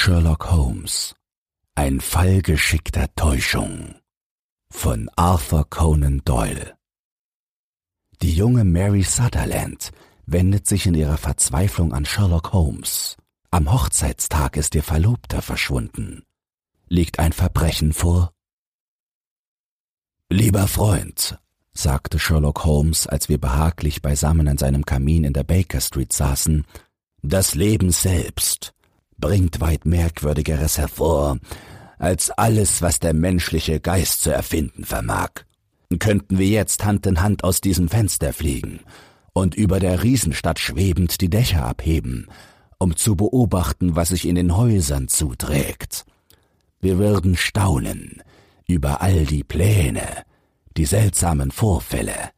Sherlock Holmes Ein Fall geschickter Täuschung von Arthur Conan Doyle Die junge Mary Sutherland wendet sich in ihrer Verzweiflung an Sherlock Holmes. Am Hochzeitstag ist ihr Verlobter verschwunden. Liegt ein Verbrechen vor? Lieber Freund, sagte Sherlock Holmes, als wir behaglich beisammen an seinem Kamin in der Baker Street saßen, das Leben selbst bringt weit Merkwürdigeres hervor, als alles, was der menschliche Geist zu erfinden vermag. Könnten wir jetzt Hand in Hand aus diesem Fenster fliegen und über der Riesenstadt schwebend die Dächer abheben, um zu beobachten, was sich in den Häusern zuträgt. Wir würden staunen über all die Pläne, die seltsamen Vorfälle,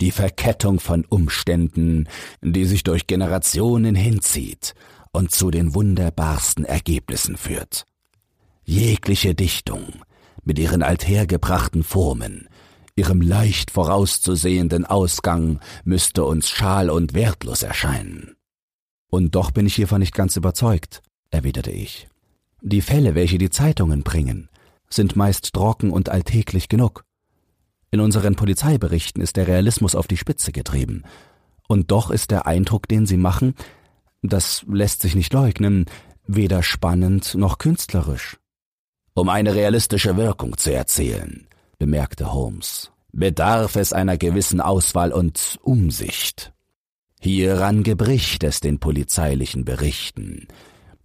die Verkettung von Umständen, die sich durch Generationen hinzieht und zu den wunderbarsten Ergebnissen führt. Jegliche Dichtung mit ihren althergebrachten Formen, ihrem leicht vorauszusehenden Ausgang müsste uns schal und wertlos erscheinen. Und doch bin ich hiervon nicht ganz überzeugt, erwiderte ich. Die Fälle, welche die Zeitungen bringen, sind meist trocken und alltäglich genug. In unseren Polizeiberichten ist der Realismus auf die Spitze getrieben. Und doch ist der Eindruck, den sie machen, das lässt sich nicht leugnen, weder spannend noch künstlerisch. Um eine realistische Wirkung zu erzielen, bemerkte Holmes, bedarf es einer gewissen Auswahl und Umsicht. Hieran gebricht es den polizeilichen Berichten,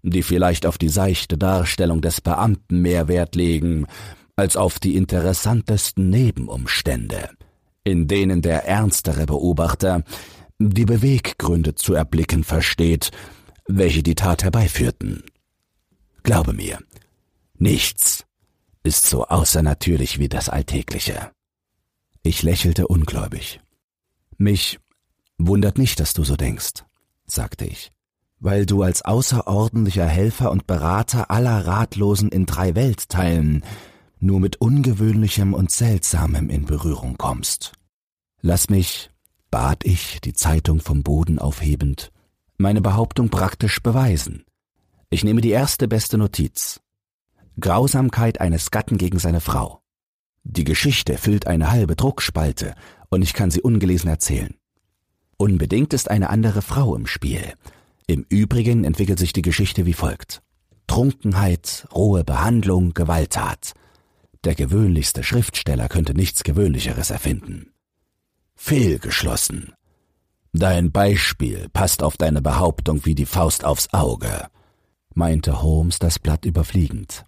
die vielleicht auf die seichte Darstellung des Beamten mehr Wert legen als auf die interessantesten Nebenumstände, in denen der ernstere Beobachter die Beweggründe zu erblicken versteht, welche die Tat herbeiführten. Glaube mir, nichts ist so außernatürlich wie das Alltägliche. Ich lächelte ungläubig. Mich wundert nicht, dass du so denkst, sagte ich, weil du als außerordentlicher Helfer und Berater aller Ratlosen in drei Weltteilen nur mit Ungewöhnlichem und Seltsamem in Berührung kommst. Lass mich, bat ich, die Zeitung vom Boden aufhebend, meine Behauptung praktisch beweisen. Ich nehme die erste beste Notiz. Grausamkeit eines Gatten gegen seine Frau. Die Geschichte füllt eine halbe Druckspalte, und ich kann sie ungelesen erzählen. Unbedingt ist eine andere Frau im Spiel. Im Übrigen entwickelt sich die Geschichte wie folgt. Trunkenheit, rohe Behandlung, Gewalttat. Der gewöhnlichste Schriftsteller könnte nichts Gewöhnlicheres erfinden. Fehlgeschlossen. Dein Beispiel passt auf deine Behauptung wie die Faust aufs Auge, meinte Holmes das Blatt überfliegend.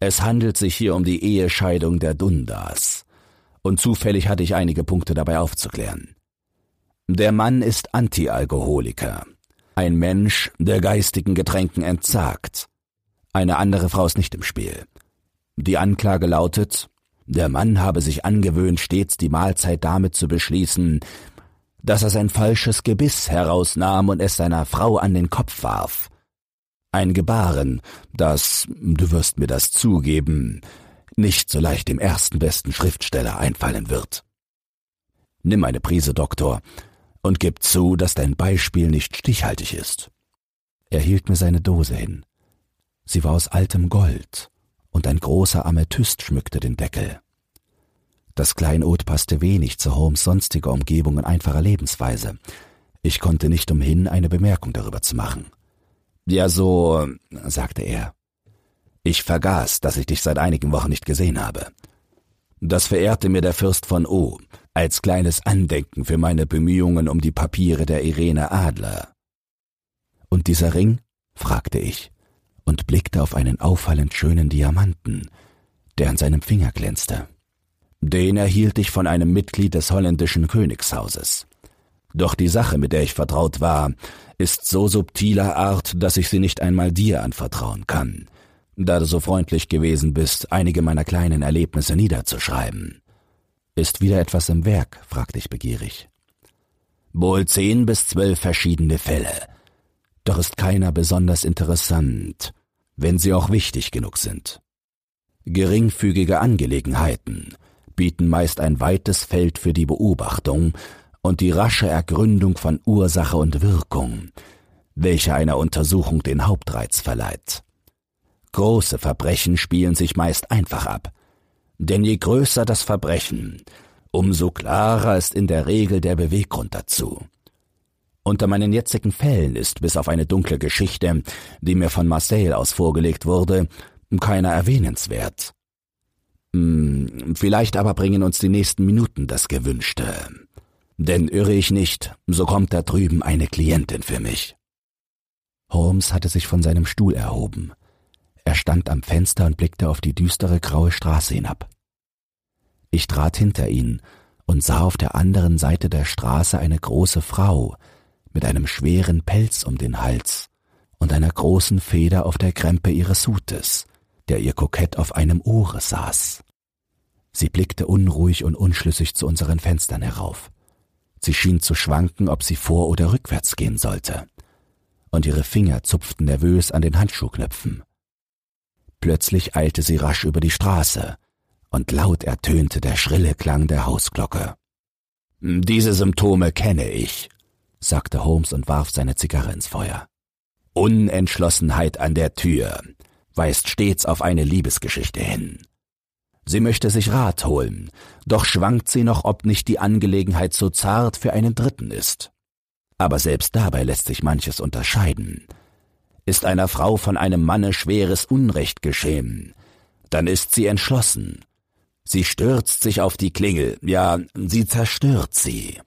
Es handelt sich hier um die Ehescheidung der Dundas, und zufällig hatte ich einige Punkte dabei aufzuklären. Der Mann ist Antialkoholiker, ein Mensch, der geistigen Getränken entsagt. Eine andere Frau ist nicht im Spiel. Die Anklage lautet, der Mann habe sich angewöhnt, stets die Mahlzeit damit zu beschließen, dass er sein falsches Gebiss herausnahm und es seiner Frau an den Kopf warf. Ein Gebaren, das, du wirst mir das zugeben, nicht so leicht dem ersten besten Schriftsteller einfallen wird. Nimm eine Prise, Doktor, und gib zu, dass dein Beispiel nicht stichhaltig ist. Er hielt mir seine Dose hin. Sie war aus altem Gold, und ein großer Amethyst schmückte den Deckel. Das Kleinod passte wenig zu Holmes sonstiger Umgebung und einfacher Lebensweise. Ich konnte nicht umhin, eine Bemerkung darüber zu machen. Ja, so, sagte er. Ich vergaß, dass ich dich seit einigen Wochen nicht gesehen habe. Das verehrte mir der Fürst von O als kleines Andenken für meine Bemühungen um die Papiere der Irene Adler. Und dieser Ring? fragte ich und blickte auf einen auffallend schönen Diamanten, der an seinem Finger glänzte. Den erhielt ich von einem Mitglied des holländischen Königshauses. Doch die Sache, mit der ich vertraut war, ist so subtiler Art, dass ich sie nicht einmal dir anvertrauen kann, da du so freundlich gewesen bist, einige meiner kleinen Erlebnisse niederzuschreiben. Ist wieder etwas im Werk? fragte ich begierig. Wohl zehn bis zwölf verschiedene Fälle, doch ist keiner besonders interessant, wenn sie auch wichtig genug sind. Geringfügige Angelegenheiten bieten meist ein weites Feld für die Beobachtung und die rasche Ergründung von Ursache und Wirkung, welche einer Untersuchung den Hauptreiz verleiht. Große Verbrechen spielen sich meist einfach ab. Denn je größer das Verbrechen, umso klarer ist in der Regel der Beweggrund dazu. Unter meinen jetzigen Fällen ist bis auf eine dunkle Geschichte, die mir von Marseille aus vorgelegt wurde, keiner erwähnenswert. Hm, vielleicht aber bringen uns die nächsten Minuten das Gewünschte. Denn irre ich nicht, so kommt da drüben eine Klientin für mich. Holmes hatte sich von seinem Stuhl erhoben. Er stand am Fenster und blickte auf die düstere graue Straße hinab. Ich trat hinter ihn und sah auf der anderen Seite der Straße eine große Frau mit einem schweren Pelz um den Hals und einer großen Feder auf der Krempe ihres Hutes, der ihr kokett auf einem Ohre saß. Sie blickte unruhig und unschlüssig zu unseren Fenstern herauf. Sie schien zu schwanken, ob sie vor oder rückwärts gehen sollte. Und ihre Finger zupften nervös an den Handschuhknöpfen. Plötzlich eilte sie rasch über die Straße, und laut ertönte der schrille Klang der Hausglocke. Diese Symptome kenne ich, sagte Holmes und warf seine Zigarre ins Feuer. Unentschlossenheit an der Tür weist stets auf eine Liebesgeschichte hin. Sie möchte sich Rat holen, doch schwankt sie noch, ob nicht die Angelegenheit so zart für einen Dritten ist. Aber selbst dabei lässt sich manches unterscheiden. Ist einer Frau von einem Manne schweres Unrecht geschehen, dann ist sie entschlossen. Sie stürzt sich auf die Klingel, ja, sie zerstört sie.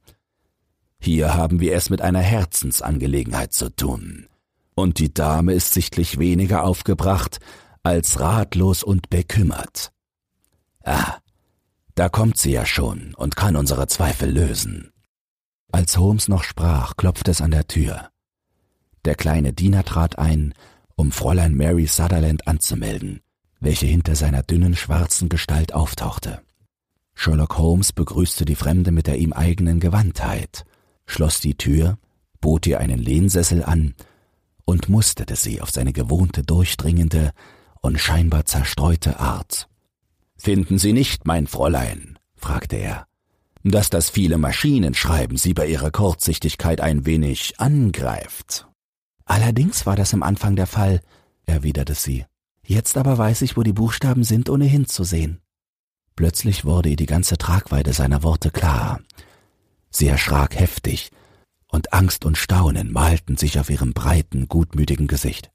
Hier haben wir es mit einer Herzensangelegenheit zu tun. Und die Dame ist sichtlich weniger aufgebracht als ratlos und bekümmert. Ah, da kommt sie ja schon und kann unsere Zweifel lösen. Als Holmes noch sprach, klopfte es an der Tür. Der kleine Diener trat ein, um Fräulein Mary Sutherland anzumelden, welche hinter seiner dünnen schwarzen Gestalt auftauchte. Sherlock Holmes begrüßte die Fremde mit der ihm eigenen Gewandtheit, schloss die Tür, bot ihr einen Lehnsessel an und musterte sie auf seine gewohnte durchdringende und scheinbar zerstreute Art. Finden Sie nicht, mein Fräulein, fragte er, dass das viele Maschinenschreiben Sie bei Ihrer Kurzsichtigkeit ein wenig angreift? Allerdings war das im Anfang der Fall, erwiderte sie. Jetzt aber weiß ich, wo die Buchstaben sind, ohne hinzusehen. Plötzlich wurde ihr die ganze Tragweite seiner Worte klar. Sie erschrak heftig, und Angst und Staunen malten sich auf ihrem breiten, gutmütigen Gesicht.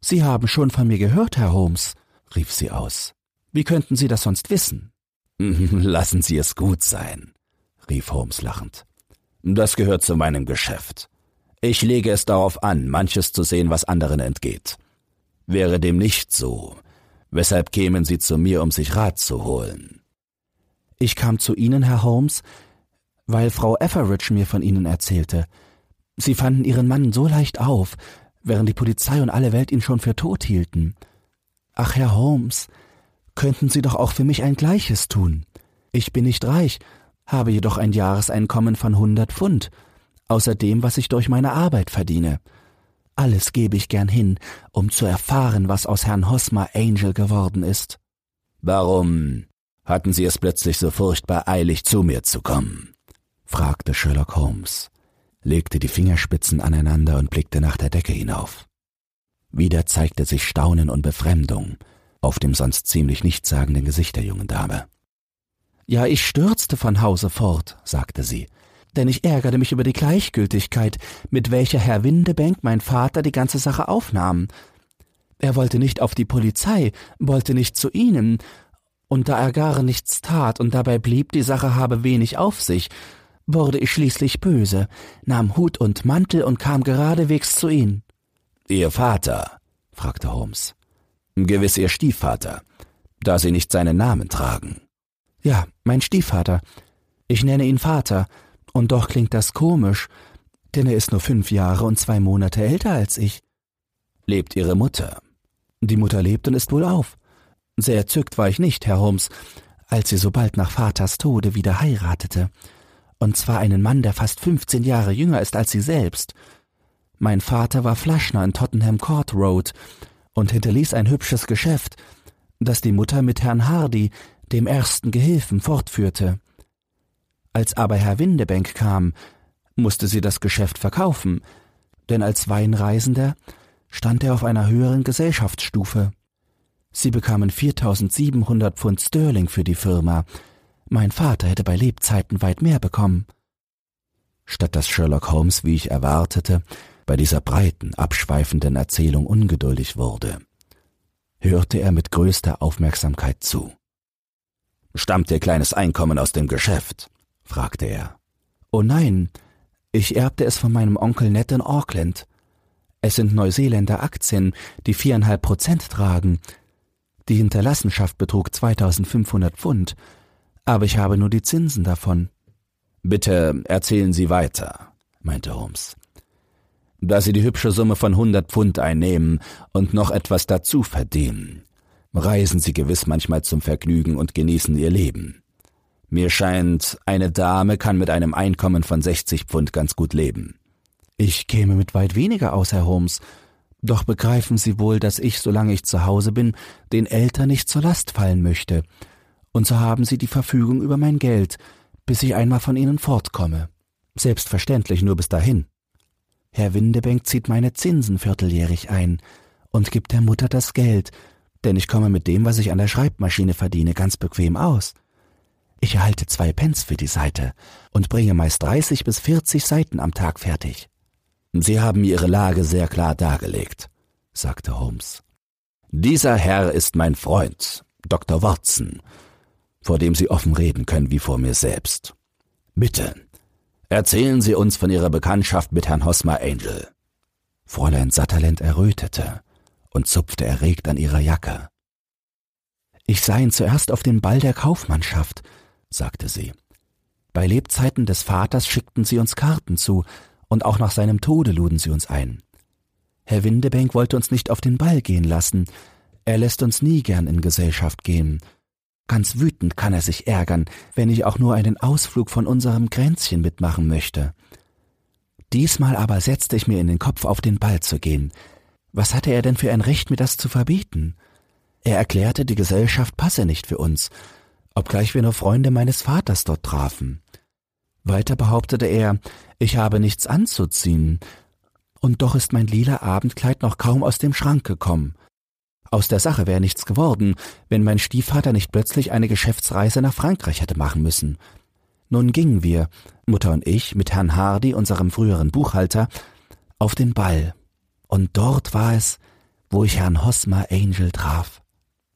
Sie haben schon von mir gehört, Herr Holmes, rief sie aus. Wie könnten Sie das sonst wissen? Lassen Sie es gut sein, rief Holmes lachend. Das gehört zu meinem Geschäft. Ich lege es darauf an, manches zu sehen, was anderen entgeht. Wäre dem nicht so, weshalb kämen Sie zu mir, um sich Rat zu holen? Ich kam zu Ihnen, Herr Holmes, weil Frau Etheridge mir von Ihnen erzählte. Sie fanden Ihren Mann so leicht auf, während die Polizei und alle Welt ihn schon für tot hielten. Ach, Herr Holmes, könnten Sie doch auch für mich ein Gleiches tun. Ich bin nicht reich, habe jedoch ein Jahreseinkommen von hundert Pfund, außer dem, was ich durch meine Arbeit verdiene. Alles gebe ich gern hin, um zu erfahren, was aus Herrn Hosmer Angel geworden ist. Warum hatten Sie es plötzlich so furchtbar eilig, zu mir zu kommen? Fragte Sherlock Holmes, legte die Fingerspitzen aneinander und blickte nach der Decke hinauf. Wieder zeigte sich Staunen und Befremdung auf dem sonst ziemlich nichtssagenden Gesicht der jungen Dame. Ja, ich stürzte von Hause fort, sagte sie, denn ich ärgerte mich über die Gleichgültigkeit, mit welcher Herr Windebank mein Vater die ganze Sache aufnahm. Er wollte nicht auf die Polizei, wollte nicht zu Ihnen, und da er gar nichts tat und dabei blieb, die Sache habe wenig auf sich, wurde ich schließlich böse, nahm Hut und Mantel und kam geradewegs zu Ihnen. Ihr Vater? fragte Holmes. Gewiss Ihr Stiefvater, da Sie nicht seinen Namen tragen. Ja, mein Stiefvater. Ich nenne ihn Vater, und doch klingt das komisch, denn er ist nur fünf Jahre und zwei Monate älter als ich. Lebt Ihre Mutter? Die Mutter lebt und ist wohl auf. Sehr erzückt war ich nicht, Herr Holmes, als sie so bald nach Vaters Tode wieder heiratete. Und zwar einen Mann, der fast fünfzehn Jahre jünger ist als sie selbst. Mein Vater war Flaschner in Tottenham Court Road und hinterließ ein hübsches Geschäft, das die Mutter mit Herrn Hardy, dem ersten Gehilfen, fortführte. Als aber Herr Windebank kam, musste sie das Geschäft verkaufen, denn als Weinreisender stand er auf einer höheren Gesellschaftsstufe. Sie bekamen 4700 Pfund Sterling für die Firma. Mein Vater hätte bei Lebzeiten weit mehr bekommen. Statt dass Sherlock Holmes, wie ich erwartete, bei dieser breiten, abschweifenden Erzählung ungeduldig wurde, hörte er mit größter Aufmerksamkeit zu. Stammt Ihr kleines Einkommen aus dem Geschäft? fragte er. Oh nein, ich erbte es von meinem Onkel Ned in Auckland. Es sind Neuseeländer Aktien, die viereinhalb Prozent tragen. Die Hinterlassenschaft betrug 2500 Pfund, aber ich habe nur die Zinsen davon. Bitte erzählen Sie weiter, meinte Holmes. Da Sie die hübsche Summe von hundert Pfund einnehmen und noch etwas dazu verdienen, reisen Sie gewiss manchmal zum Vergnügen und genießen Ihr Leben. Mir scheint, eine Dame kann mit einem Einkommen von 60 Pfund ganz gut leben. Ich käme mit weit weniger aus, Herr Holmes. Doch begreifen Sie wohl, dass ich, solange ich zu Hause bin, den Eltern nicht zur Last fallen möchte. Und so haben Sie die Verfügung über mein Geld, bis ich einmal von Ihnen fortkomme. Selbstverständlich nur bis dahin. Herr Windebank zieht meine Zinsen vierteljährig ein und gibt der Mutter das Geld, denn ich komme mit dem, was ich an der Schreibmaschine verdiene, ganz bequem aus. Ich erhalte zwei Pence für die Seite und bringe meist 30 bis 40 Seiten am Tag fertig. Sie haben Ihre Lage sehr klar dargelegt, sagte Holmes. Dieser Herr ist mein Freund, Dr. Watson, vor dem Sie offen reden können wie vor mir selbst. Bitte, erzählen Sie uns von Ihrer Bekanntschaft mit Herrn Hosmer Angel. Fräulein Sutherland errötete und zupfte erregt an ihrer Jacke. Ich sah ihn zuerst auf dem Ball der Kaufmannschaft, sagte sie. Bei Lebzeiten des Vaters schickten sie uns Karten zu, und auch nach seinem Tode luden sie uns ein. Herr Windebank wollte uns nicht auf den Ball gehen lassen, er lässt uns nie gern in Gesellschaft gehen. Ganz wütend kann er sich ärgern, wenn ich auch nur einen Ausflug von unserem Grenzchen mitmachen möchte. Diesmal aber setzte ich mir in den Kopf, auf den Ball zu gehen. Was hatte er denn für ein Recht, mir das zu verbieten? Er erklärte, die Gesellschaft passe nicht für uns, obgleich wir nur Freunde meines Vaters dort trafen. Weiter behauptete er, ich habe nichts anzuziehen, und doch ist mein lila Abendkleid noch kaum aus dem Schrank gekommen. Aus der Sache wäre nichts geworden, wenn mein Stiefvater nicht plötzlich eine Geschäftsreise nach Frankreich hätte machen müssen. Nun gingen wir, Mutter und ich, mit Herrn Hardy, unserem früheren Buchhalter, auf den Ball. Und dort war es, wo ich Herrn Hosmer Angel traf.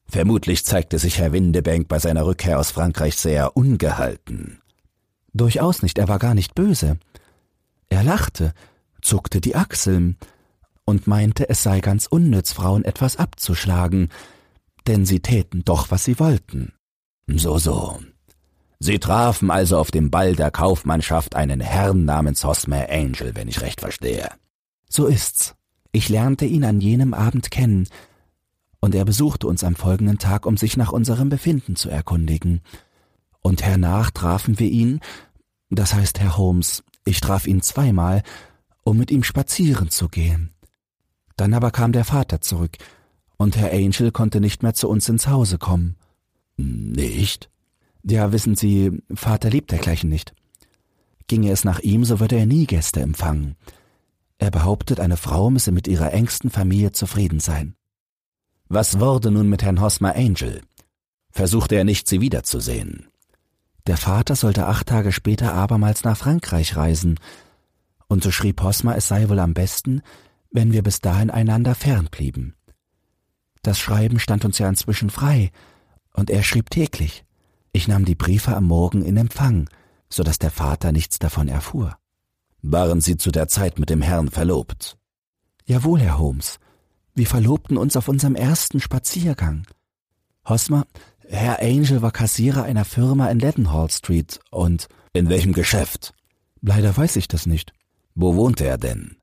Vermutlich zeigte sich Herr Windebank bei seiner Rückkehr aus Frankreich sehr ungehalten. Durchaus nicht, er war gar nicht böse. Er lachte, zuckte die Achseln und meinte, es sei ganz unnütz, Frauen etwas abzuschlagen, denn sie täten doch, was sie wollten. So, so. Sie trafen also auf dem Ball der Kaufmannschaft einen Herrn namens Hosmer Angel, wenn ich recht verstehe. So ist's. Ich lernte ihn an jenem Abend kennen, und er besuchte uns am folgenden Tag, um sich nach unserem Befinden zu erkundigen. Und hernach trafen wir ihn, das heißt Herr Holmes, ich traf ihn zweimal, um mit ihm spazieren zu gehen. Dann aber kam der Vater zurück, und Herr Angel konnte nicht mehr zu uns ins Hause kommen. Nicht? Ja, wissen Sie, Vater liebt dergleichen nicht. Ginge es nach ihm, so würde er nie Gäste empfangen. Er behauptet, eine Frau müsse mit ihrer engsten Familie zufrieden sein. Was wurde nun mit Herrn Hosmer Angel? Versuchte er nicht, sie wiederzusehen? Der Vater sollte acht Tage später abermals nach Frankreich reisen, und so schrieb Hosmer, es sei wohl am besten, wenn wir bis dahin einander fern blieben. Das Schreiben stand uns ja inzwischen frei, und er schrieb täglich. Ich nahm die Briefe am Morgen in Empfang, so dass der Vater nichts davon erfuhr. Waren Sie zu der Zeit mit dem Herrn verlobt? Jawohl, Herr Holmes. Wir verlobten uns auf unserem ersten Spaziergang. Hosmer, Herr Angel war Kassierer einer Firma in Leadenhall Street und in welchem Geschäft? Leider weiß ich das nicht. Wo wohnte er denn?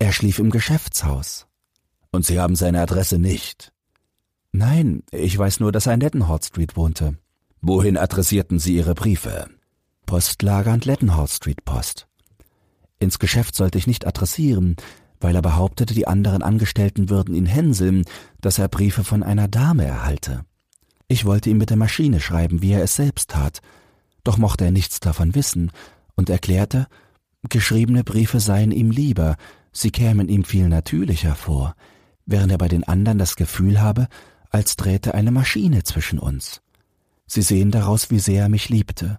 Er schlief im Geschäftshaus. Und Sie haben seine Adresse nicht? Nein, ich weiß nur, dass er in Leadenhall Street wohnte. Wohin adressierten Sie Ihre Briefe? Postlager und Leadenhall Street Post. Ins Geschäft sollte ich nicht adressieren, weil er behauptete, die anderen Angestellten würden ihn hänseln, dass er Briefe von einer Dame erhalte. Ich wollte ihm mit der Maschine schreiben, wie er es selbst tat, doch mochte er nichts davon wissen und erklärte, geschriebene Briefe seien ihm lieber, sie kämen ihm viel natürlicher vor, während er bei den anderen das Gefühl habe, als träte eine Maschine zwischen uns. Sie sehen daraus, wie sehr er mich liebte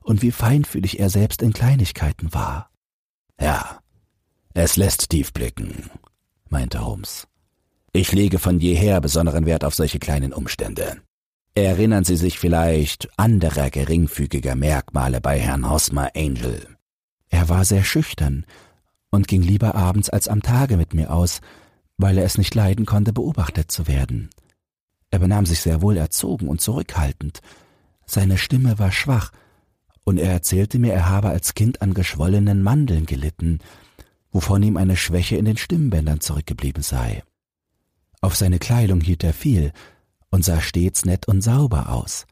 und wie feinfühlig er selbst in Kleinigkeiten war. Ja, es lässt tief blicken, meinte Holmes. Ich lege von jeher besonderen Wert auf solche kleinen Umstände. Erinnern Sie sich vielleicht anderer geringfügiger Merkmale bei Herrn Hosmer Angel? Er war sehr schüchtern und ging lieber abends als am Tage mit mir aus, weil er es nicht leiden konnte, beobachtet zu werden. Er benahm sich sehr wohl erzogen und zurückhaltend. Seine Stimme war schwach, und er erzählte mir, er habe als Kind an geschwollenen Mandeln gelitten, wovon ihm eine Schwäche in den Stimmbändern zurückgeblieben sei. Auf seine Kleidung hielt er viel und sah stets nett und sauber aus.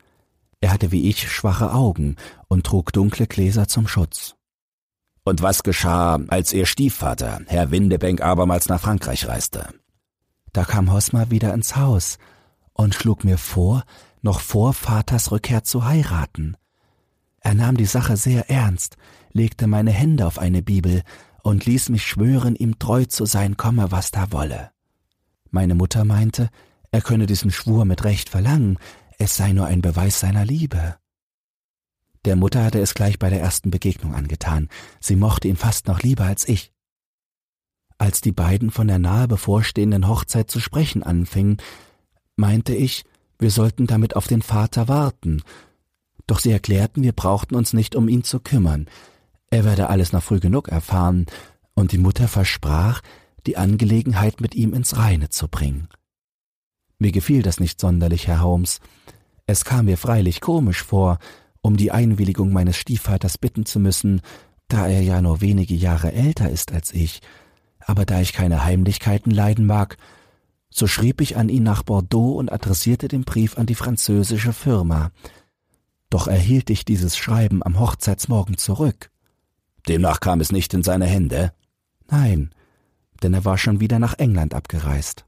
Er hatte wie ich schwache Augen und trug dunkle Gläser zum Schutz. Und was geschah, als ihr Stiefvater, Herr Windebank, abermals nach Frankreich reiste? Da kam Hosmer wieder ins Haus und schlug mir vor, noch vor Vaters Rückkehr zu heiraten. Er nahm die Sache sehr ernst, legte meine Hände auf eine Bibel und ließ mich schwören, ihm treu zu sein, komme, was da wolle. Meine Mutter meinte, er könne diesen Schwur mit Recht verlangen, es sei nur ein Beweis seiner Liebe. Der Mutter hatte es gleich bei der ersten Begegnung angetan, sie mochte ihn fast noch lieber als ich. Als die beiden von der nahe bevorstehenden Hochzeit zu sprechen anfingen, meinte ich, wir sollten damit auf den Vater warten, doch sie erklärten, wir brauchten uns nicht um ihn zu kümmern, er werde alles noch früh genug erfahren, und die Mutter versprach, die Angelegenheit mit ihm ins Reine zu bringen. Mir gefiel das nicht sonderlich, Herr Holmes. Es kam mir freilich komisch vor, um die Einwilligung meines Stiefvaters bitten zu müssen, da er ja nur wenige Jahre älter ist als ich, aber da ich keine Heimlichkeiten leiden mag, so schrieb ich an ihn nach Bordeaux und adressierte den Brief an die französische Firma. Doch erhielt ich dieses Schreiben am Hochzeitsmorgen zurück. Demnach kam es nicht in seine Hände? Nein, denn er war schon wieder nach England abgereist.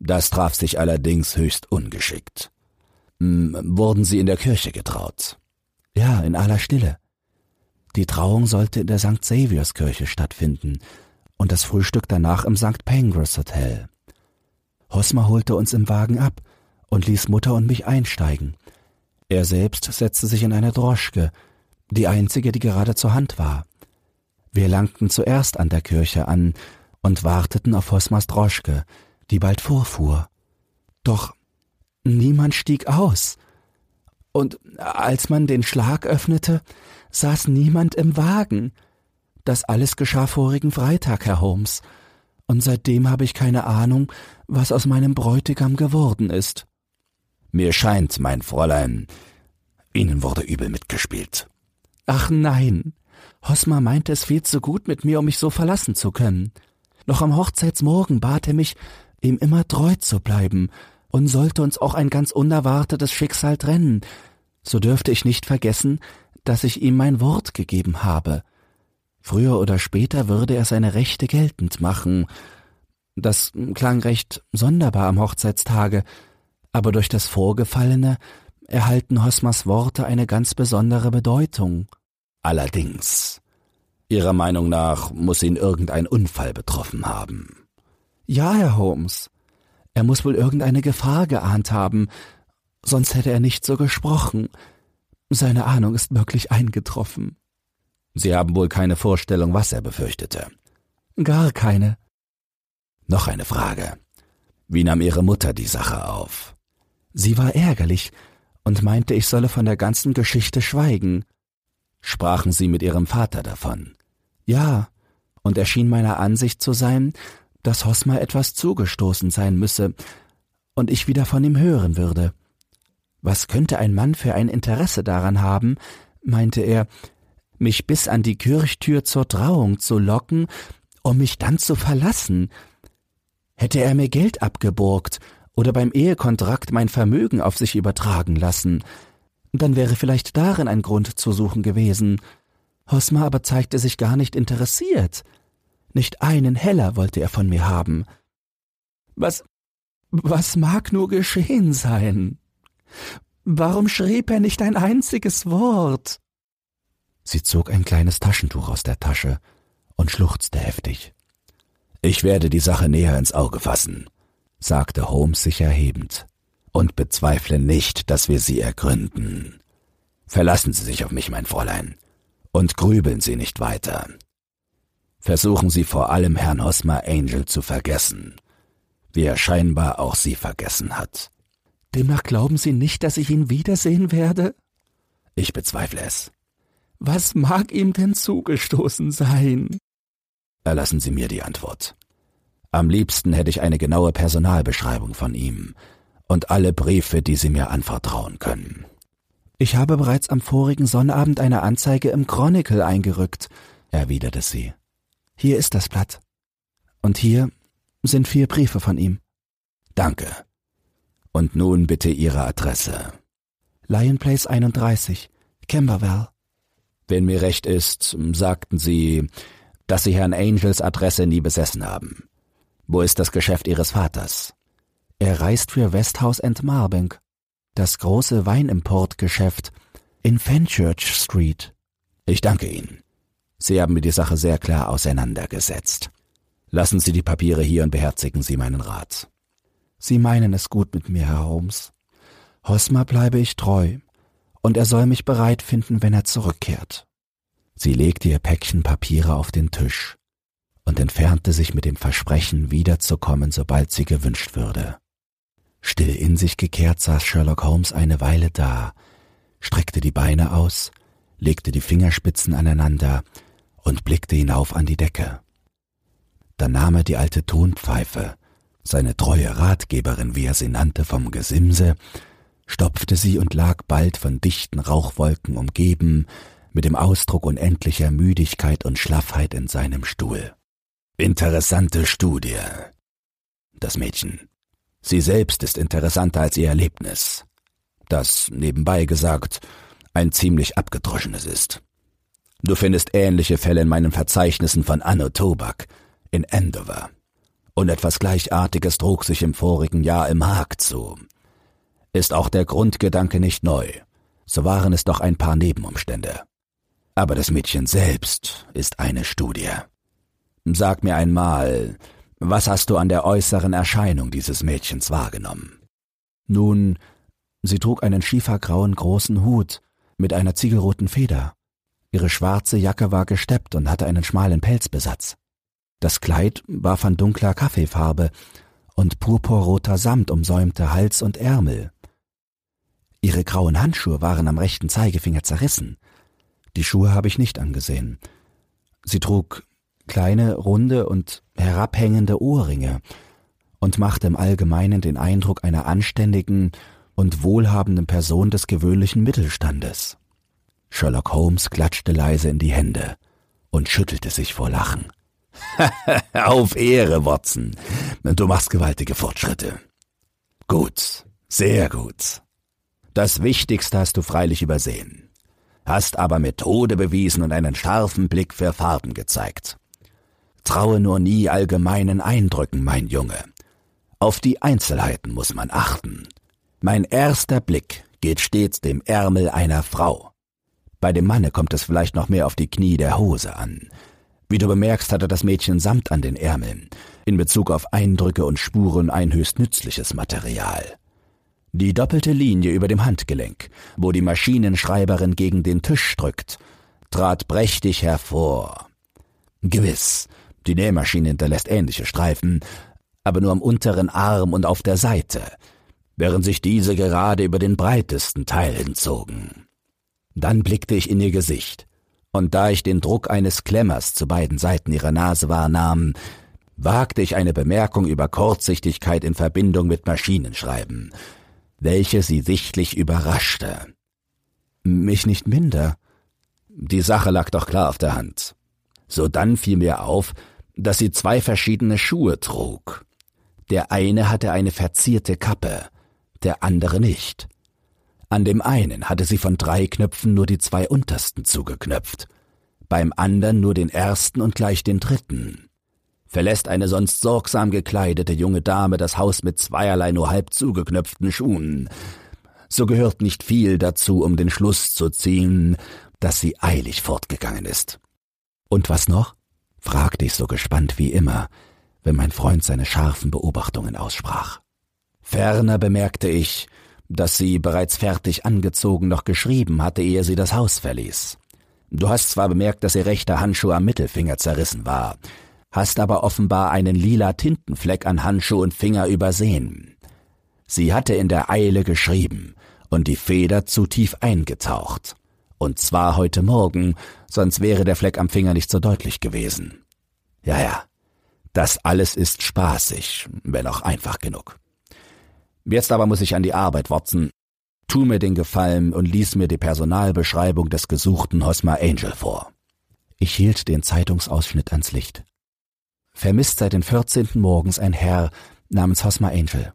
Das traf sich allerdings höchst ungeschickt. Hm, wurden Sie in der Kirche getraut? Ja, in aller Stille. Die Trauung sollte in der St. Xaviers Kirche stattfinden und das Frühstück danach im St. Pancras Hotel. Hosmer holte uns im Wagen ab und ließ Mutter und mich einsteigen. Er selbst setzte sich in eine Droschke, die einzige, die gerade zur Hand war. Wir langten zuerst an der Kirche an und warteten auf Hosmers Droschke, die bald vorfuhr. Doch niemand stieg aus. Und als man den Schlag öffnete, saß niemand im Wagen. Das alles geschah vorigen Freitag, Herr Holmes, und seitdem habe ich keine Ahnung, was aus meinem Bräutigam geworden ist. Mir scheint, mein Fräulein, Ihnen wurde übel mitgespielt. Ach nein, Hosmer meinte es viel zu gut mit mir, um mich so verlassen zu können. Noch am Hochzeitsmorgen bat er mich, ihm immer treu zu bleiben, und sollte uns auch ein ganz unerwartetes Schicksal trennen, so dürfte ich nicht vergessen, dass ich ihm mein Wort gegeben habe. Früher oder später würde er seine Rechte geltend machen. Das klang recht sonderbar am Hochzeitstage, aber durch das Vorgefallene erhalten Hosmers Worte eine ganz besondere Bedeutung. Allerdings. Ihrer Meinung nach muss ihn irgendein Unfall betroffen haben. Ja, Herr Holmes. Er muss wohl irgendeine Gefahr geahnt haben, sonst hätte er nicht so gesprochen. Seine Ahnung ist wirklich eingetroffen. Sie haben wohl keine Vorstellung, was er befürchtete. Gar keine. Noch eine Frage. Wie nahm Ihre Mutter die Sache auf? Sie war ärgerlich und meinte, ich solle von der ganzen Geschichte schweigen. Sprachen Sie mit Ihrem Vater davon? Ja, und er schien meiner Ansicht zu sein, dass Hosmer etwas zugestoßen sein müsse und ich wieder von ihm hören würde. Was könnte ein Mann für ein Interesse daran haben, meinte er, mich bis an die Kirchtür zur Trauung zu locken, um mich dann zu verlassen? Hätte er mir Geld abgeborgt oder beim Ehekontrakt mein Vermögen auf sich übertragen lassen, dann wäre vielleicht darin ein Grund zu suchen gewesen. Hosmer aber zeigte sich gar nicht interessiert. Nicht einen Heller wollte er von mir haben. Was, was mag nur geschehen sein? Warum schrieb er nicht ein einziges Wort? Sie zog ein kleines Taschentuch aus der Tasche und schluchzte heftig. Ich werde die Sache näher ins Auge fassen, sagte Holmes sich erhebend, und bezweifle nicht, dass wir sie ergründen. Verlassen Sie sich auf mich, mein Fräulein, und grübeln Sie nicht weiter. Versuchen Sie vor allem Herrn Hosmer Angel zu vergessen, wie er scheinbar auch Sie vergessen hat. Demnach glauben Sie nicht, dass ich ihn wiedersehen werde? Ich bezweifle es. Was mag ihm denn zugestoßen sein? Erlassen Sie mir die Antwort. Am liebsten hätte ich eine genaue Personalbeschreibung von ihm und alle Briefe, die Sie mir anvertrauen können. Ich habe bereits am vorigen Sonnabend eine Anzeige im Chronicle eingerückt, erwiderte sie. Hier ist das Blatt. Und hier sind vier Briefe von ihm. Danke. Und nun bitte Ihre Adresse. Lion Place 31, Camberwell. Wenn mir recht ist, sagten Sie, dass Sie Herrn Angels Adresse nie besessen haben. Wo ist das Geschäft Ihres Vaters? Er reist für Westhouse and Marbank, das große Weinimportgeschäft in Fenchurch Street. Ich danke Ihnen. Sie haben mir die Sache sehr klar auseinandergesetzt. Lassen Sie die Papiere hier und beherzigen Sie meinen Rat. Sie meinen es gut mit mir, Herr Holmes. Hosmer bleibe ich treu, und er soll mich bereit finden, wenn er zurückkehrt. Sie legte ihr Päckchen Papiere auf den Tisch und entfernte sich mit dem Versprechen, wiederzukommen, sobald sie gewünscht würde. Still in sich gekehrt saß Sherlock Holmes eine Weile da, streckte die Beine aus, legte die Fingerspitzen aneinander und blickte hinauf an die Decke. Dann nahm er die alte Tonpfeife, seine treue Ratgeberin, wie er sie nannte, vom Gesimse, stopfte sie und lag bald von dichten Rauchwolken umgeben, mit dem Ausdruck unendlicher Müdigkeit und Schlaffheit in seinem Stuhl. Interessante Studie. Das Mädchen. Sie selbst ist interessanter als ihr Erlebnis. Das, nebenbei gesagt, ein ziemlich abgedroschenes ist. Du findest ähnliche Fälle in meinen Verzeichnissen von Anno Tobak in Andover. Und etwas Gleichartiges trug sich im vorigen Jahr im Haag zu. Ist auch der Grundgedanke nicht neu, so waren es doch ein paar Nebenumstände. Aber das Mädchen selbst ist eine Studie. Sag mir einmal, was hast du an der äußeren Erscheinung dieses Mädchens wahrgenommen? Nun, sie trug einen schiefergrauen großen Hut mit einer ziegelroten Feder. Ihre schwarze Jacke war gesteppt und hatte einen schmalen Pelzbesatz. Das Kleid war von dunkler Kaffeefarbe und purpurroter Samt umsäumte Hals und Ärmel. Ihre grauen Handschuhe waren am rechten Zeigefinger zerrissen, die Schuhe habe ich nicht angesehen. Sie trug kleine, runde und herabhängende Ohrringe und machte im Allgemeinen den Eindruck einer anständigen und wohlhabenden Person des gewöhnlichen Mittelstandes. Sherlock Holmes klatschte leise in die Hände und schüttelte sich vor Lachen. Auf Ehre, Watson. Du machst gewaltige Fortschritte. Gut, sehr gut. Das Wichtigste hast du freilich übersehen hast aber Methode bewiesen und einen scharfen Blick für Farben gezeigt. Traue nur nie allgemeinen Eindrücken, mein Junge. Auf die Einzelheiten muss man achten. Mein erster Blick geht stets dem Ärmel einer Frau. Bei dem Manne kommt es vielleicht noch mehr auf die Knie der Hose an. Wie du bemerkst, hatte das Mädchen Samt an den Ärmeln. In Bezug auf Eindrücke und Spuren ein höchst nützliches Material. Die doppelte Linie über dem Handgelenk, wo die Maschinenschreiberin gegen den Tisch drückt, trat prächtig hervor. Gewiss, die Nähmaschine hinterlässt ähnliche Streifen, aber nur am unteren Arm und auf der Seite, während sich diese gerade über den breitesten Teil hinzogen. Dann blickte ich in ihr Gesicht, und da ich den Druck eines Klemmers zu beiden Seiten ihrer Nase wahrnahm, wagte ich eine Bemerkung über Kurzsichtigkeit in Verbindung mit Maschinenschreiben, welche sie sichtlich überraschte. Mich nicht minder. Die Sache lag doch klar auf der Hand. Sodann fiel mir auf, dass sie zwei verschiedene Schuhe trug. Der eine hatte eine verzierte Kappe, der andere nicht. An dem einen hatte sie von drei Knöpfen nur die zwei untersten zugeknöpft, beim andern nur den ersten und gleich den dritten. Verlässt eine sonst sorgsam gekleidete junge Dame das Haus mit zweierlei nur halb zugeknöpften Schuhen, so gehört nicht viel dazu, um den Schluss zu ziehen, dass sie eilig fortgegangen ist. Und was noch? fragte ich so gespannt wie immer, wenn mein Freund seine scharfen Beobachtungen aussprach. Ferner bemerkte ich, dass sie bereits fertig angezogen noch geschrieben hatte, ehe sie das Haus verließ. Du hast zwar bemerkt, dass ihr rechter Handschuh am Mittelfinger zerrissen war, hast aber offenbar einen lila Tintenfleck an Handschuh und Finger übersehen. Sie hatte in der Eile geschrieben und die Feder zu tief eingetaucht. Und zwar heute Morgen, sonst wäre der Fleck am Finger nicht so deutlich gewesen. Ja, ja, das alles ist spaßig, wenn auch einfach genug. Jetzt aber muss ich an die Arbeit, Watson. Tu mir den Gefallen und lies mir die Personalbeschreibung des gesuchten Hosmer Angel vor. Ich hielt den Zeitungsausschnitt ans Licht. Vermisst seit den 14. morgens ein Herr namens Hosmer Angel.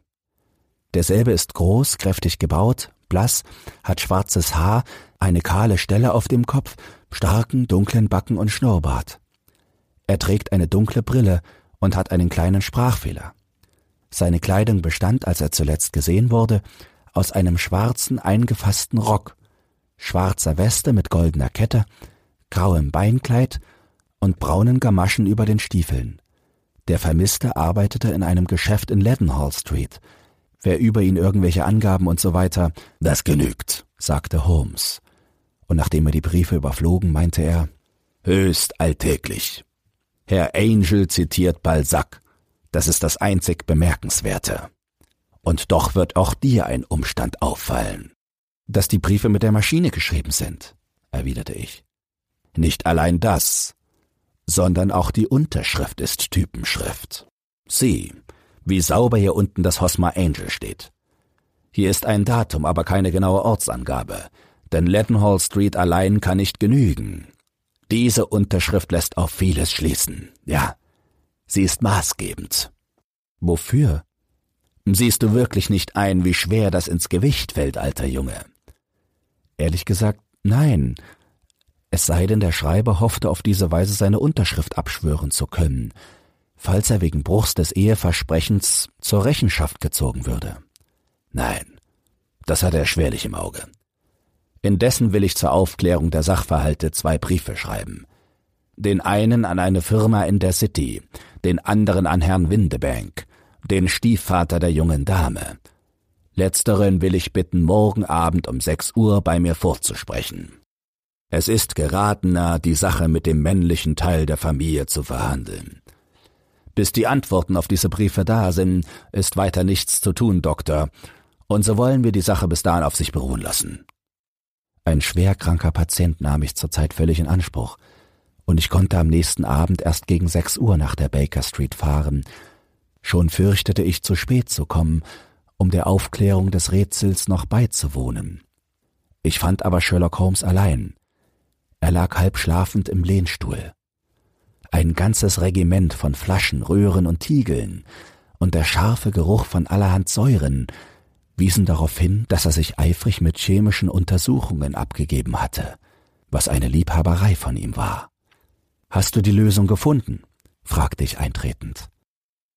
Derselbe ist groß, kräftig gebaut, blass, hat schwarzes Haar, eine kahle Stelle auf dem Kopf, starken, dunklen Backen und Schnurrbart. Er trägt eine dunkle Brille und hat einen kleinen Sprachfehler. Seine Kleidung bestand, als er zuletzt gesehen wurde, aus einem schwarzen eingefassten Rock, schwarzer Weste mit goldener Kette, grauem Beinkleid und braunen Gamaschen über den Stiefeln. Der Vermisste arbeitete in einem Geschäft in Leadenhall Street. Wer über ihn irgendwelche Angaben und so weiter, das genügt, sagte Holmes. Und nachdem er die Briefe überflogen, meinte er, höchst alltäglich. Herr Angel zitiert Balzac. Das ist das einzig Bemerkenswerte. Und doch wird auch dir ein Umstand auffallen. Dass die Briefe mit der Maschine geschrieben sind, erwiderte ich. Nicht allein das, sondern auch die Unterschrift ist Typenschrift. Sieh, wie sauber hier unten das Hosmer Angel steht. Hier ist ein Datum, aber keine genaue Ortsangabe, denn Leadenhall Street allein kann nicht genügen. Diese Unterschrift lässt auf vieles schließen. Ja, Sie ist maßgebend. Wofür? Siehst du wirklich nicht ein, wie schwer das ins Gewicht fällt, alter Junge? Ehrlich gesagt, nein. Es sei denn, der Schreiber hoffte auf diese Weise seine Unterschrift abschwören zu können, falls er wegen Bruchs des Eheversprechens zur Rechenschaft gezogen würde. Nein, das hat er schwerlich im Auge. Indessen will ich zur Aufklärung der Sachverhalte zwei Briefe schreiben. Den einen an eine Firma in der City, den anderen an Herrn Windebank, den Stiefvater der jungen Dame. Letzteren will ich bitten, morgen Abend um sechs Uhr bei mir vorzusprechen. Es ist geratener, die Sache mit dem männlichen Teil der Familie zu verhandeln. Bis die Antworten auf diese Briefe da sind, ist weiter nichts zu tun, Doktor, und so wollen wir die Sache bis dahin auf sich beruhen lassen. Ein schwerkranker Patient nahm ich zurzeit völlig in Anspruch, und ich konnte am nächsten Abend erst gegen sechs Uhr nach der Baker Street fahren. Schon fürchtete ich zu spät zu kommen, um der Aufklärung des Rätsels noch beizuwohnen. Ich fand aber Sherlock Holmes allein. Er lag halb schlafend im Lehnstuhl. Ein ganzes Regiment von Flaschen, Röhren und Tiegeln und der scharfe Geruch von allerhand Säuren wiesen darauf hin, dass er sich eifrig mit chemischen Untersuchungen abgegeben hatte, was eine Liebhaberei von ihm war. Hast du die Lösung gefunden? fragte ich eintretend.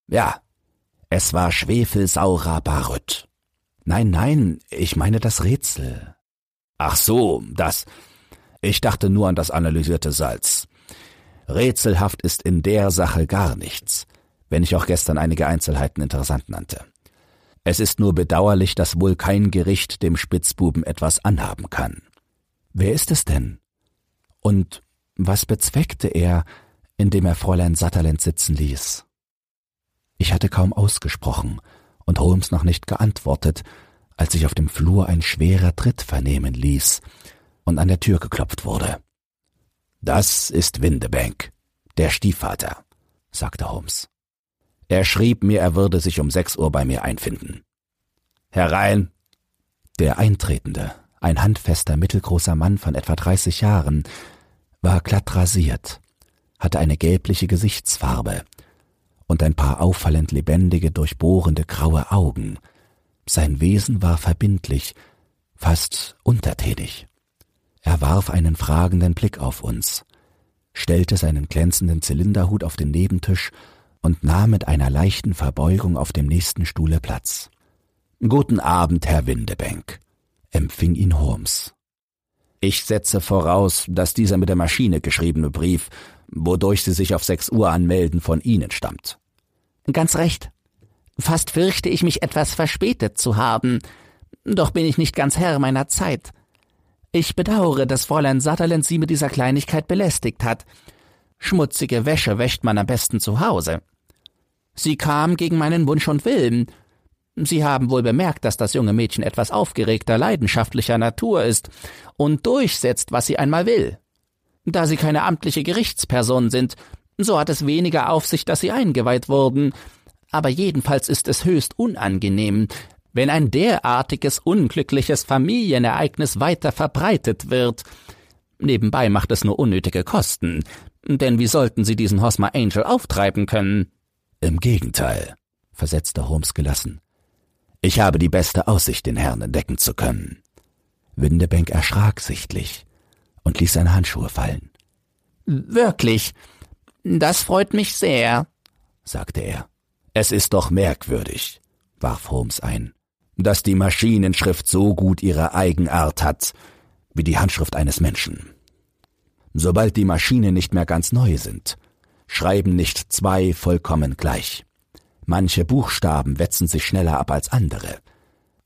Ja, es war schwefelsaurer Barüt. Nein, nein, ich meine das Rätsel. Ach so, das. Ich dachte nur an das analysierte Salz. Rätselhaft ist in der Sache gar nichts, wenn ich auch gestern einige Einzelheiten interessant nannte. Es ist nur bedauerlich, dass wohl kein Gericht dem Spitzbuben etwas anhaben kann. Wer ist es denn? Und was bezweckte er, indem er Fräulein Sutherland sitzen ließ? Ich hatte kaum ausgesprochen und Holmes noch nicht geantwortet, als sich auf dem Flur ein schwerer Tritt vernehmen ließ und an der Tür geklopft wurde. Das ist Windebank, der Stiefvater, sagte Holmes. Er schrieb mir, er würde sich um sechs Uhr bei mir einfinden. Herein! Der Eintretende, ein handfester, mittelgroßer Mann von etwa dreißig Jahren, war glatt rasiert, hatte eine gelbliche Gesichtsfarbe und ein paar auffallend lebendige, durchbohrende graue Augen. Sein Wesen war verbindlich, fast untertänig. Er warf einen fragenden Blick auf uns, stellte seinen glänzenden Zylinderhut auf den Nebentisch und nahm mit einer leichten Verbeugung auf dem nächsten Stuhle Platz. Guten Abend, Herr Windebank, empfing ihn Holmes. Ich setze voraus, dass dieser mit der Maschine geschriebene Brief, wodurch Sie sich auf sechs Uhr anmelden, von Ihnen stammt. Ganz recht. Fast fürchte ich mich etwas verspätet zu haben, doch bin ich nicht ganz Herr meiner Zeit. Ich bedauere, dass Fräulein Sutherland Sie mit dieser Kleinigkeit belästigt hat. Schmutzige Wäsche wäscht man am besten zu Hause. Sie kam gegen meinen Wunsch und Willen. Sie haben wohl bemerkt, dass das junge Mädchen etwas aufgeregter, leidenschaftlicher Natur ist und durchsetzt, was sie einmal will. Da sie keine amtliche Gerichtsperson sind, so hat es weniger auf sich, dass sie eingeweiht wurden, aber jedenfalls ist es höchst unangenehm, wenn ein derartiges unglückliches Familienereignis weiter verbreitet wird. Nebenbei macht es nur unnötige Kosten, denn wie sollten sie diesen Hosmer Angel auftreiben können? Im Gegenteil, versetzte Holmes gelassen. Ich habe die beste Aussicht, den Herrn entdecken zu können. Windebank erschrak sichtlich und ließ seine Handschuhe fallen. Wirklich, das freut mich sehr, sagte er. Es ist doch merkwürdig, warf Holmes ein, dass die Maschinenschrift so gut ihre Eigenart hat wie die Handschrift eines Menschen. Sobald die Maschinen nicht mehr ganz neu sind, schreiben nicht zwei vollkommen gleich. Manche Buchstaben wetzen sich schneller ab als andere,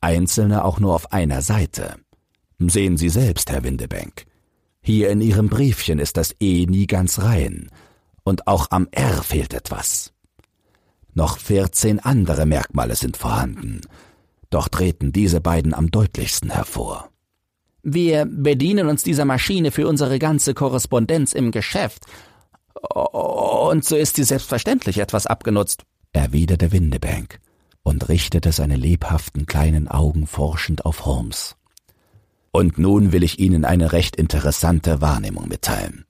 einzelne auch nur auf einer Seite. Sehen Sie selbst, Herr Windebank. Hier in Ihrem Briefchen ist das E nie ganz rein, und auch am R fehlt etwas. Noch vierzehn andere Merkmale sind vorhanden, doch treten diese beiden am deutlichsten hervor. Wir bedienen uns dieser Maschine für unsere ganze Korrespondenz im Geschäft, und so ist sie selbstverständlich etwas abgenutzt, erwiderte Windebank und richtete seine lebhaften kleinen Augen forschend auf Holmes. Und nun will ich Ihnen eine recht interessante Wahrnehmung mitteilen,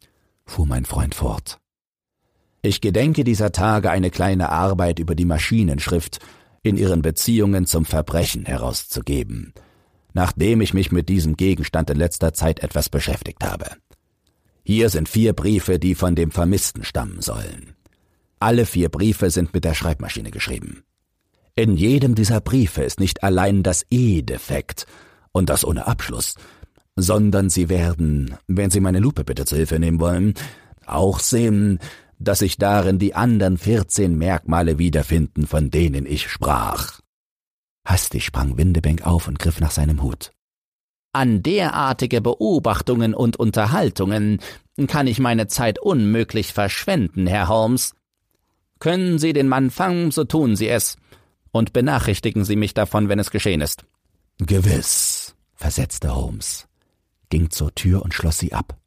fuhr mein Freund fort. Ich gedenke dieser Tage eine kleine Arbeit über die Maschinenschrift in ihren Beziehungen zum Verbrechen herauszugeben, nachdem ich mich mit diesem Gegenstand in letzter Zeit etwas beschäftigt habe. Hier sind vier Briefe, die von dem Vermissten stammen sollen. Alle vier Briefe sind mit der Schreibmaschine geschrieben. In jedem dieser Briefe ist nicht allein das E defekt und das ohne Abschluss, sondern Sie werden, wenn Sie meine Lupe bitte zu Hilfe nehmen wollen, auch sehen, dass sich darin die anderen vierzehn Merkmale wiederfinden, von denen ich sprach. Hastig sprang Windebank auf und griff nach seinem Hut. An derartige Beobachtungen und Unterhaltungen kann ich meine Zeit unmöglich verschwenden, Herr Holmes. Können Sie den Mann fangen, so tun Sie es, und benachrichtigen Sie mich davon, wenn es geschehen ist. Gewiss, versetzte Holmes, ging zur Tür und schloss sie ab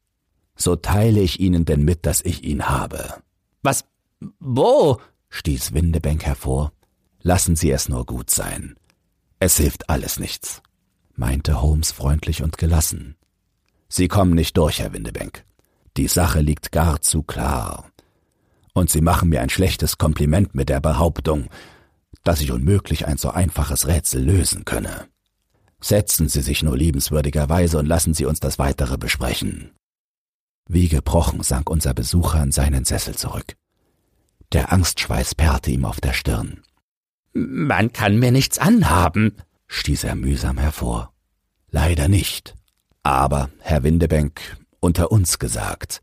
so teile ich Ihnen denn mit, dass ich ihn habe. Was? Wo? stieß Windebank hervor. Lassen Sie es nur gut sein. Es hilft alles nichts, meinte Holmes freundlich und gelassen. Sie kommen nicht durch, Herr Windebank. Die Sache liegt gar zu klar. Und Sie machen mir ein schlechtes Kompliment mit der Behauptung, dass ich unmöglich ein so einfaches Rätsel lösen könne. Setzen Sie sich nur liebenswürdigerweise und lassen Sie uns das weitere besprechen. Wie gebrochen sank unser Besucher in seinen Sessel zurück. Der Angstschweiß perrte ihm auf der Stirn. Man kann mir nichts anhaben, stieß er mühsam hervor. Leider nicht. Aber, Herr Windebank, unter uns gesagt,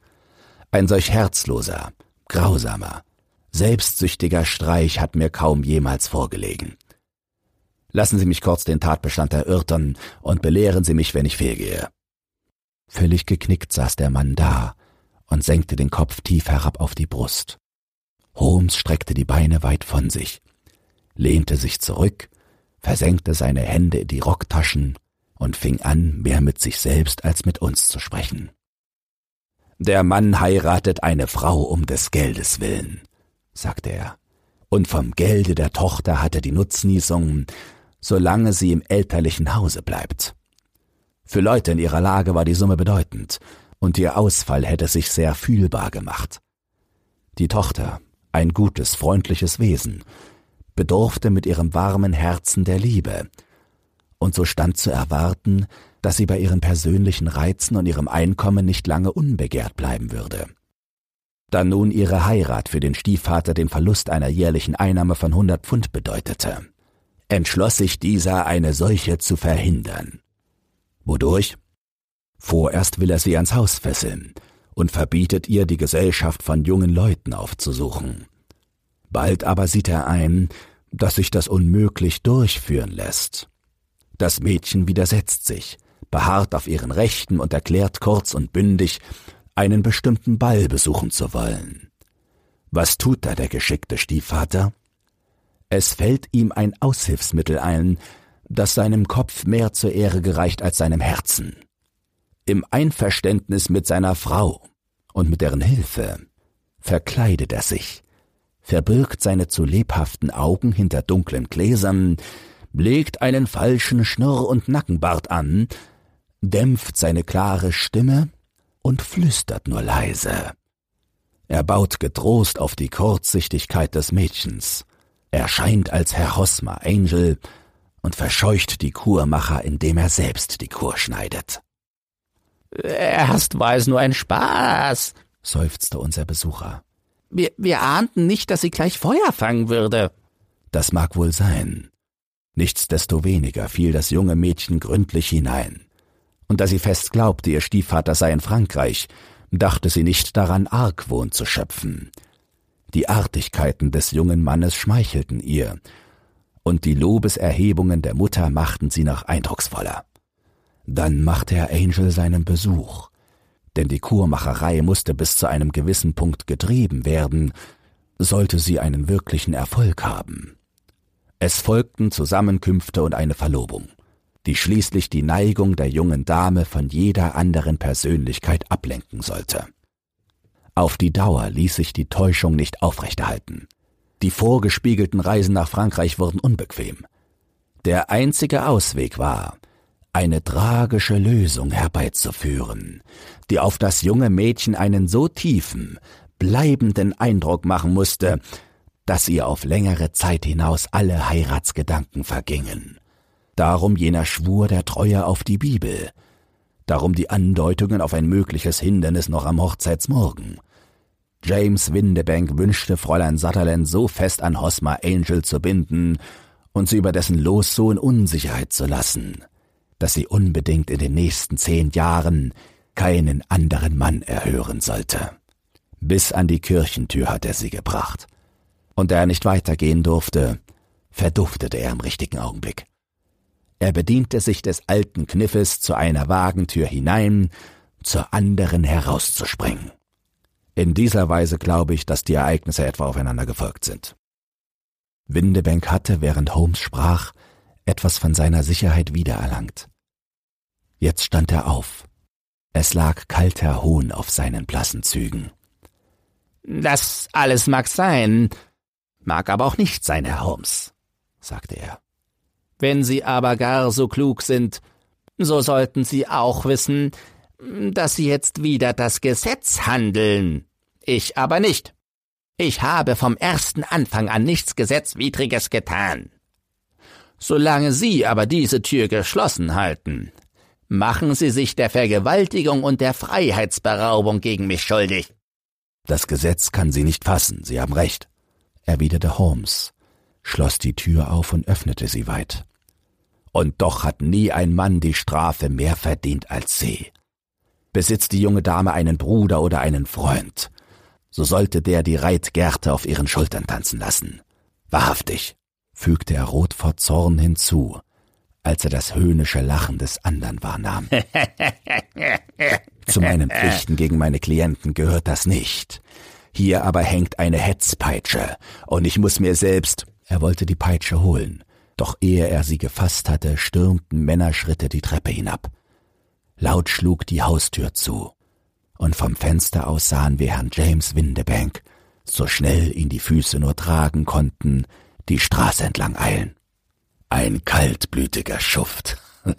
ein solch herzloser, grausamer, selbstsüchtiger Streich hat mir kaum jemals vorgelegen. Lassen Sie mich kurz den Tatbestand erörtern und belehren Sie mich, wenn ich fehlgehe. Völlig geknickt saß der Mann da und senkte den Kopf tief herab auf die Brust. Holmes streckte die Beine weit von sich, lehnte sich zurück, versenkte seine Hände in die Rocktaschen und fing an, mehr mit sich selbst als mit uns zu sprechen. Der Mann heiratet eine Frau um des Geldes willen, sagte er, und vom Gelde der Tochter hat er die Nutznießung, solange sie im elterlichen Hause bleibt. Für Leute in ihrer Lage war die Summe bedeutend, und ihr Ausfall hätte sich sehr fühlbar gemacht. Die Tochter, ein gutes, freundliches Wesen, bedurfte mit ihrem warmen Herzen der Liebe, und so stand zu erwarten, dass sie bei ihren persönlichen Reizen und ihrem Einkommen nicht lange unbegehrt bleiben würde. Da nun ihre Heirat für den Stiefvater den Verlust einer jährlichen Einnahme von hundert Pfund bedeutete, entschloss sich dieser, eine solche zu verhindern. Wodurch? Vorerst will er sie ans Haus fesseln und verbietet ihr, die Gesellschaft von jungen Leuten aufzusuchen. Bald aber sieht er ein, dass sich das unmöglich durchführen lässt. Das Mädchen widersetzt sich, beharrt auf ihren Rechten und erklärt kurz und bündig, einen bestimmten Ball besuchen zu wollen. Was tut da der geschickte Stiefvater? Es fällt ihm ein Aushilfsmittel ein, das seinem Kopf mehr zur Ehre gereicht als seinem Herzen. Im Einverständnis mit seiner Frau und mit deren Hilfe verkleidet er sich, verbirgt seine zu lebhaften Augen hinter dunklen Gläsern, legt einen falschen Schnurr- und Nackenbart an, dämpft seine klare Stimme und flüstert nur leise. Er baut getrost auf die Kurzsichtigkeit des Mädchens, erscheint als Herr Hosmer Angel und verscheucht die Kurmacher, indem er selbst die Kur schneidet. Erst war es nur ein Spaß, seufzte unser Besucher. Wir, wir ahnten nicht, dass sie gleich Feuer fangen würde. Das mag wohl sein. Nichtsdestoweniger fiel das junge Mädchen gründlich hinein. Und da sie fest glaubte, ihr Stiefvater sei in Frankreich, dachte sie nicht daran, Argwohn zu schöpfen. Die Artigkeiten des jungen Mannes schmeichelten ihr, und die Lobeserhebungen der Mutter machten sie noch eindrucksvoller. Dann machte Herr Angel seinen Besuch, denn die Kurmacherei musste bis zu einem gewissen Punkt getrieben werden, sollte sie einen wirklichen Erfolg haben. Es folgten Zusammenkünfte und eine Verlobung, die schließlich die Neigung der jungen Dame von jeder anderen Persönlichkeit ablenken sollte. Auf die Dauer ließ sich die Täuschung nicht aufrechterhalten. Die vorgespiegelten Reisen nach Frankreich wurden unbequem. Der einzige Ausweg war, eine tragische Lösung herbeizuführen, die auf das junge Mädchen einen so tiefen, bleibenden Eindruck machen musste, dass ihr auf längere Zeit hinaus alle Heiratsgedanken vergingen. Darum jener Schwur der Treue auf die Bibel, darum die Andeutungen auf ein mögliches Hindernis noch am Hochzeitsmorgen. James Windebank wünschte Fräulein Sutherland so fest an Hosmer Angel zu binden und sie über dessen Los so in Unsicherheit zu lassen, dass sie unbedingt in den nächsten zehn Jahren keinen anderen Mann erhören sollte. Bis an die Kirchentür hat er sie gebracht. Und da er nicht weitergehen durfte, verduftete er im richtigen Augenblick. Er bediente sich des alten Kniffes zu einer Wagentür hinein, zur anderen herauszuspringen. In dieser Weise glaube ich, dass die Ereignisse etwa aufeinander gefolgt sind. Windebank hatte, während Holmes sprach, etwas von seiner Sicherheit wiedererlangt. Jetzt stand er auf. Es lag kalter Hohn auf seinen blassen Zügen. Das alles mag sein, mag aber auch nicht sein, Herr Holmes, sagte er. Wenn Sie aber gar so klug sind, so sollten Sie auch wissen, dass Sie jetzt wieder das Gesetz handeln. Ich aber nicht. Ich habe vom ersten Anfang an nichts Gesetzwidriges getan. Solange Sie aber diese Tür geschlossen halten, machen Sie sich der Vergewaltigung und der Freiheitsberaubung gegen mich schuldig. Das Gesetz kann Sie nicht fassen, Sie haben recht, erwiderte Holmes, schloss die Tür auf und öffnete sie weit. Und doch hat nie ein Mann die Strafe mehr verdient als Sie. Besitzt die junge Dame einen Bruder oder einen Freund, so sollte der die Reitgerte auf ihren Schultern tanzen lassen. Wahrhaftig, fügte er rot vor Zorn hinzu, als er das höhnische Lachen des anderen wahrnahm. Zu meinen Pflichten gegen meine Klienten gehört das nicht. Hier aber hängt eine Hetzpeitsche, und ich muss mir selbst. Er wollte die Peitsche holen, doch ehe er sie gefasst hatte, stürmten Männerschritte die Treppe hinab. Laut schlug die Haustür zu, und vom Fenster aus sahen wir Herrn James Windebank, so schnell ihn die Füße nur tragen konnten, die Straße entlang eilen. Ein kaltblütiger Schuft,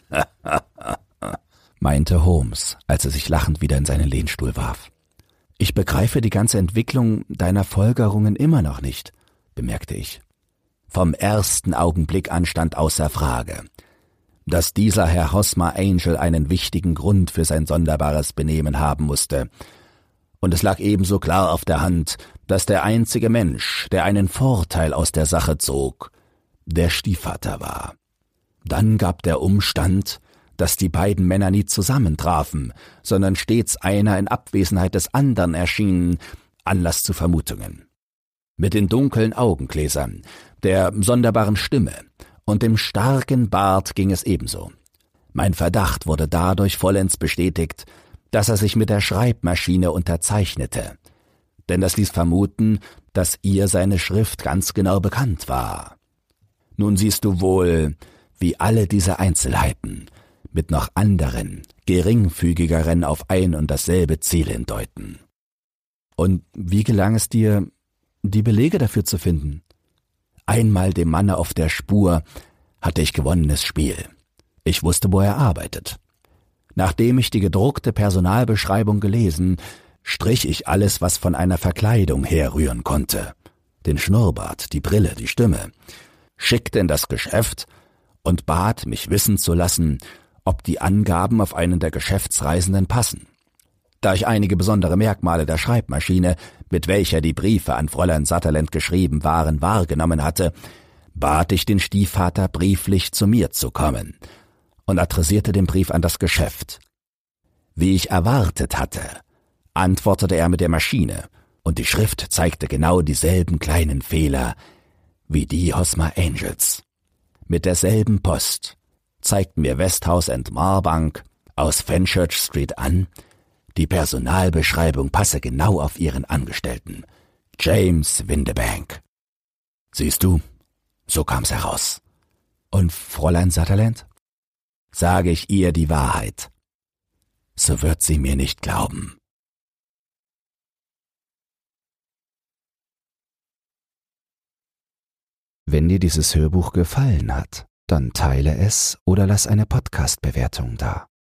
meinte Holmes, als er sich lachend wieder in seinen Lehnstuhl warf. Ich begreife die ganze Entwicklung deiner Folgerungen immer noch nicht, bemerkte ich. Vom ersten Augenblick an stand außer Frage, dass dieser Herr Hosmer Angel einen wichtigen Grund für sein sonderbares Benehmen haben musste. Und es lag ebenso klar auf der Hand, dass der einzige Mensch, der einen Vorteil aus der Sache zog, der Stiefvater war. Dann gab der Umstand, dass die beiden Männer nie zusammentrafen, sondern stets einer in Abwesenheit des anderen erschien, Anlass zu Vermutungen. Mit den dunklen Augengläsern, der sonderbaren Stimme und dem starken Bart ging es ebenso. Mein Verdacht wurde dadurch vollends bestätigt, dass er sich mit der Schreibmaschine unterzeichnete, denn das ließ vermuten, dass ihr seine Schrift ganz genau bekannt war. Nun siehst du wohl, wie alle diese Einzelheiten mit noch anderen, geringfügigeren auf ein und dasselbe Ziel hindeuten. Und wie gelang es dir, die Belege dafür zu finden? Einmal dem Manne auf der Spur hatte ich gewonnenes Spiel. Ich wusste, wo er arbeitet. Nachdem ich die gedruckte Personalbeschreibung gelesen, strich ich alles, was von einer Verkleidung herrühren konnte. Den Schnurrbart, die Brille, die Stimme, schickte in das Geschäft und bat, mich wissen zu lassen, ob die Angaben auf einen der Geschäftsreisenden passen. Da ich einige besondere Merkmale der Schreibmaschine, mit welcher die Briefe an Fräulein Sutherland geschrieben waren, wahrgenommen hatte, bat ich den Stiefvater brieflich zu mir zu kommen und adressierte den Brief an das Geschäft. Wie ich erwartet hatte, antwortete er mit der Maschine, und die Schrift zeigte genau dieselben kleinen Fehler wie die Hosmer Angels. Mit derselben Post zeigten mir Westhouse and Marbank aus Fenchurch Street an, die Personalbeschreibung passe genau auf ihren Angestellten, James Windebank. Siehst du, so kam's heraus. Und Fräulein Sutherland? Sage ich ihr die Wahrheit, so wird sie mir nicht glauben. Wenn dir dieses Hörbuch gefallen hat, dann teile es oder lass eine Podcast-Bewertung da.